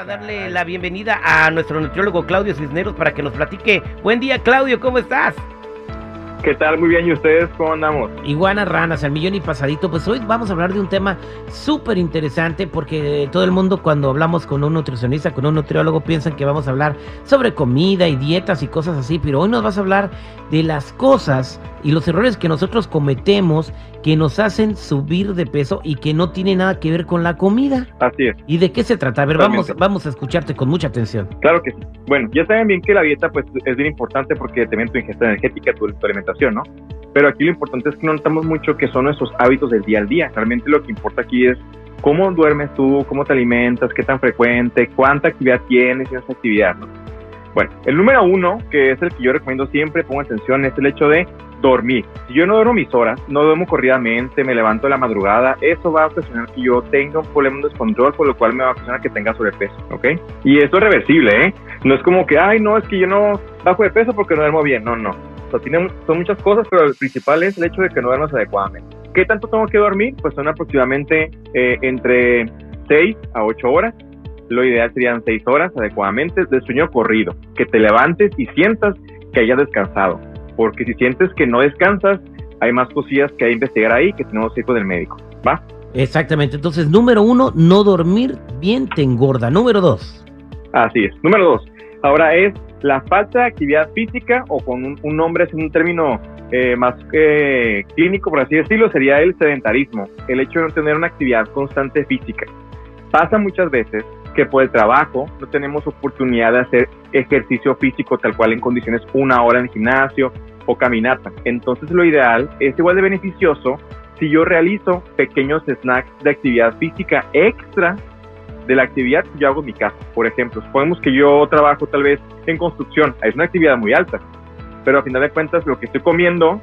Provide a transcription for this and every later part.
A darle la bienvenida a nuestro nutriólogo Claudio Cisneros para que nos platique. Buen día, Claudio, ¿cómo estás? ¿Qué tal? Muy bien, ¿y ustedes cómo andamos? Iguanas ranas, al millón y pasadito. Pues hoy vamos a hablar de un tema súper interesante porque todo el mundo cuando hablamos con un nutricionista, con un nutriólogo, piensan que vamos a hablar sobre comida y dietas y cosas así, pero hoy nos vas a hablar de las cosas y los errores que nosotros cometemos que nos hacen subir de peso y que no tiene nada que ver con la comida. Así es. ¿Y de qué se trata? A ver, vamos, vamos a escucharte con mucha atención. Claro que sí. Bueno, ya saben bien que la dieta pues es bien importante porque también tu ingesta energética, tu, tu alimentación, ¿no? Pero aquí lo importante es que no notamos mucho que son nuestros hábitos del día al día. Realmente lo que importa aquí es cómo duermes tú, cómo te alimentas, qué tan frecuente, cuánta actividad tienes y esa actividad, ¿no? Bueno, el número uno, que es el que yo recomiendo siempre, pongo atención, es el hecho de dormir. Si yo no duermo mis horas, no duermo corridamente, me levanto la madrugada, eso va a ocasionar que yo tenga un problema de descontrol, por lo cual me va a ocasionar que tenga sobrepeso, ¿ok? Y esto es reversible, ¿eh? No es como que, ay, no, es que yo no bajo de peso porque no duermo bien, no, no. O sea, tiene, son muchas cosas, pero el principal es el hecho de que no duermas adecuadamente. ¿Qué tanto tengo que dormir? Pues son aproximadamente eh, entre 6 a 8 horas. Lo ideal serían 6 horas adecuadamente de sueño corrido. Que te levantes y sientas que hayas descansado porque si sientes que no descansas, hay más cosillas que hay que investigar ahí que tenemos que ir con el médico, ¿va? Exactamente, entonces número uno, no dormir bien te engorda. Número dos. Así es. Número dos, ahora es la falta de actividad física o con un, nombre, es un término eh, más eh, clínico, por así decirlo, sería el sedentarismo, el hecho de no tener una actividad constante física. Pasa muchas veces que por el trabajo no tenemos oportunidad de hacer ejercicio físico tal cual en condiciones una hora en gimnasio o caminata. Entonces lo ideal es igual de beneficioso si yo realizo pequeños snacks de actividad física extra de la actividad que yo hago en mi casa. Por ejemplo, supongamos que yo trabajo tal vez en construcción, es una actividad muy alta, pero a final de cuentas lo que estoy comiendo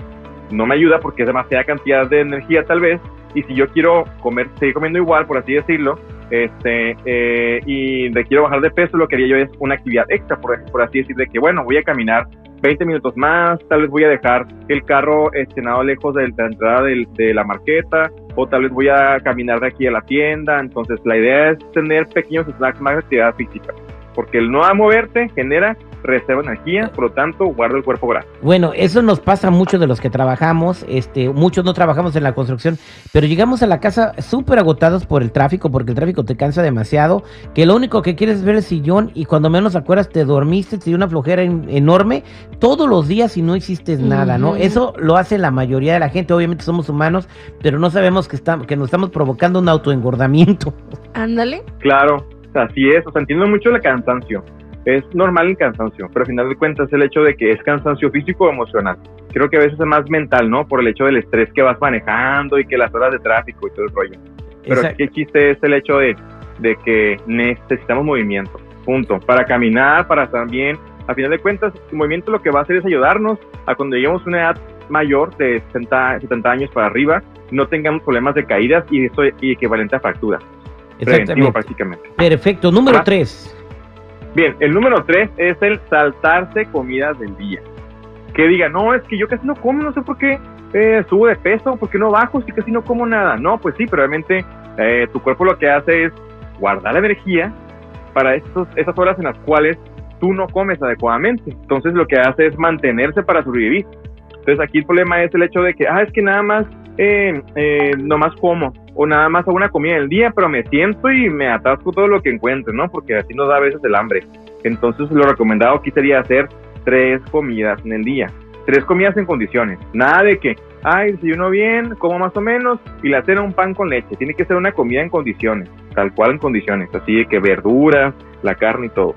no me ayuda porque es demasiada cantidad de energía tal vez, y si yo quiero comer, seguir comiendo igual, por así decirlo, este, eh, y de quiero bajar de peso, lo que haría yo es una actividad extra, por, por así decir, de que bueno, voy a caminar 20 minutos más, tal vez voy a dejar el carro estrenado lejos de la entrada de la marqueta, o tal vez voy a caminar de aquí a la tienda. Entonces, la idea es tener pequeños snacks más de actividad física, porque el no moverte genera reserva energía, por lo tanto, guarda el cuerpo graso. Bueno, eso nos pasa a muchos de los que trabajamos, este, muchos no trabajamos en la construcción, pero llegamos a la casa súper agotados por el tráfico, porque el tráfico te cansa demasiado, que lo único que quieres es ver el sillón y cuando menos acuerdas te dormiste, te dio una flojera enorme todos los días y no hiciste nada, ¿no? Eso lo hace la mayoría de la gente, obviamente somos humanos, pero no sabemos que, está, que nos estamos provocando un autoengordamiento. Ándale. Claro, así es, o sea, entiendo mucho el cansancio es normal el cansancio, pero al final de cuentas el hecho de que es cansancio físico o emocional. Creo que a veces es más mental, ¿no? Por el hecho del estrés que vas manejando y que las horas de tráfico y todo el rollo. Pero qué chiste es el hecho de, de que necesitamos movimiento, punto. Para caminar, para estar bien. A final de cuentas, el movimiento lo que va a hacer es ayudarnos a cuando lleguemos a una edad mayor de 60, 70 años para arriba, no tengamos problemas de caídas y eso y equivalente a fracturas. Preventivo prácticamente. Perfecto. Número 3. Bien, el número tres es el saltarse comidas del día. Que diga, no, es que yo casi no como, no sé por qué eh, subo de peso, por qué no bajo, si casi no como nada. No, pues sí, pero realmente eh, tu cuerpo lo que hace es guardar energía para esas horas en las cuales tú no comes adecuadamente. Entonces lo que hace es mantenerse para sobrevivir. Entonces aquí el problema es el hecho de que, ah, es que nada más, eh, eh, nomás como o nada más hago una comida del día, pero me siento y me atasco todo lo que encuentre, ¿no? Porque así nos da a veces el hambre. Entonces lo recomendado aquí sería hacer tres comidas en el día. Tres comidas en condiciones. Nada de que, ay, uno bien, como más o menos, y la cena un pan con leche. Tiene que ser una comida en condiciones, tal cual en condiciones. Así de que verduras, la carne y todo.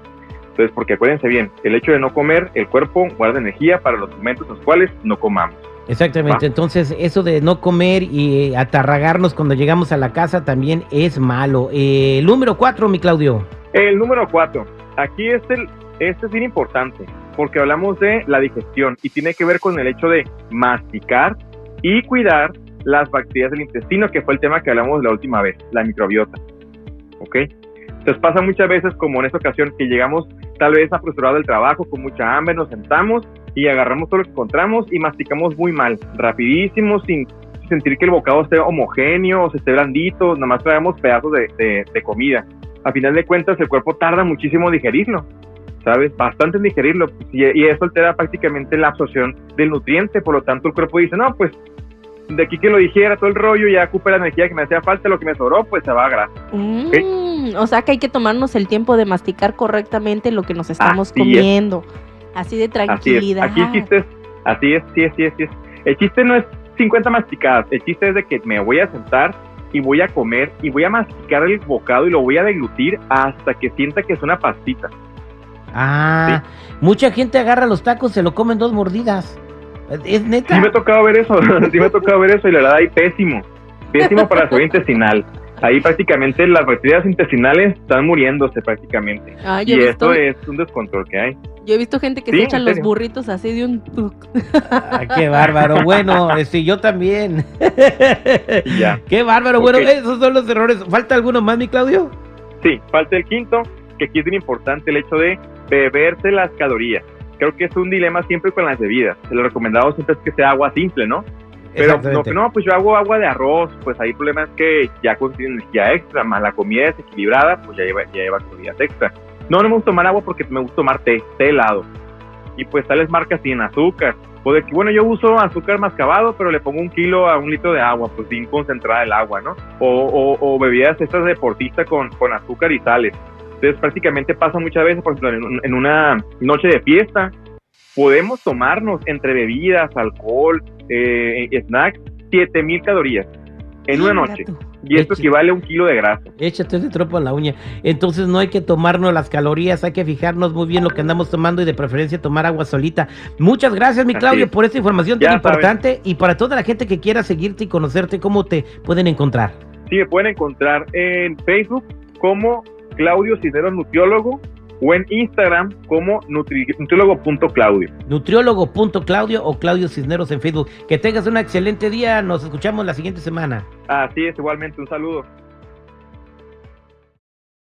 Entonces, porque acuérdense bien, el hecho de no comer, el cuerpo guarda energía para los momentos en los cuales no comamos. Exactamente, entonces eso de no comer y atarragarnos cuando llegamos a la casa también es malo. Eh, el número cuatro, mi Claudio. El número cuatro, aquí es el, este es bien importante, porque hablamos de la digestión y tiene que ver con el hecho de masticar y cuidar las bacterias del intestino, que fue el tema que hablamos la última vez, la microbiota. ¿Ok? Entonces pasa muchas veces como en esta ocasión que llegamos tal vez apresurados del trabajo, con mucha hambre, nos sentamos y agarramos todo lo que encontramos y masticamos muy mal, rapidísimo, sin sentir que el bocado esté homogéneo o se esté blandito, nada más traemos pedazos de, de, comida. A final de cuentas, el cuerpo tarda muchísimo en digerirlo, ¿sabes? Bastante en digerirlo y, y, eso altera prácticamente la absorción del nutriente, por lo tanto el cuerpo dice, no, pues de aquí que lo dijera todo el rollo, ya ocupa la energía que me hacía falta, lo que me sobró, pues se va a grasa. Mm, o sea que hay que tomarnos el tiempo de masticar correctamente lo que nos estamos comiendo. Así de tranquilidad. Así es. Aquí el chiste es, así es, sí es, sí es, sí es. El chiste no es 50 masticadas, el chiste es de que me voy a sentar y voy a comer y voy a masticar el bocado y lo voy a deglutir hasta que sienta que es una pastita. Ah, mucha gente agarra los tacos, se lo comen dos mordidas. ¿Es neta? Sí me ha tocado ver eso, sí me ha tocado ver eso y la verdad hay pésimo, pésimo para salud intestinal ahí prácticamente las bacterias intestinales están muriéndose prácticamente. Ah, y esto es un descontrol que hay. Yo he visto gente que se echan los burritos así de un ah, qué bárbaro. Bueno, sí, yo también. ya. Qué bárbaro. Bueno, esos son los errores. ¿Falta alguno más, mi Claudio? Sí, falta el quinto, que aquí es bien importante el hecho de beberse las calorías. Creo que es un dilema siempre con las bebidas. Lo recomendado siempre es que sea agua simple, ¿no? Pero no, no, pues yo hago agua de arroz, pues ahí el problema es que ya contiene energía extra, más la comida desequilibrada, pues ya lleva, ya lleva calorías extra. No, no me gusta tomar agua porque me gusta tomar té, té helado. Y pues tales marcas sin azúcar. O de que, bueno, yo uso azúcar mascabado, pero le pongo un kilo a un litro de agua, pues sin concentrada el agua, ¿no? O, o, bebidas estas deportistas con, con azúcar y sales. Entonces prácticamente pasa muchas veces, por ejemplo, en, en una noche de fiesta, podemos tomarnos entre bebidas, alcohol, eh, snacks, 7000 calorías en una noche. Y esto equivale a un kilo de grasa. Échate ese tropo en la uña. Entonces no hay que tomarnos las calorías, hay que fijarnos muy bien lo que andamos tomando y de preferencia tomar agua solita. Muchas gracias, mi Claudio, por esta información tan importante y para toda la gente que quiera seguirte y conocerte, ¿cómo te pueden encontrar? Sí, me pueden encontrar en Facebook como Claudio Cisneros Nutriólogo o en Instagram como nutriólogo.claudio. Nutriólogo.claudio o Claudio Cisneros en Facebook. Que tengas un excelente día, nos escuchamos la siguiente semana. Así es, igualmente, un saludo.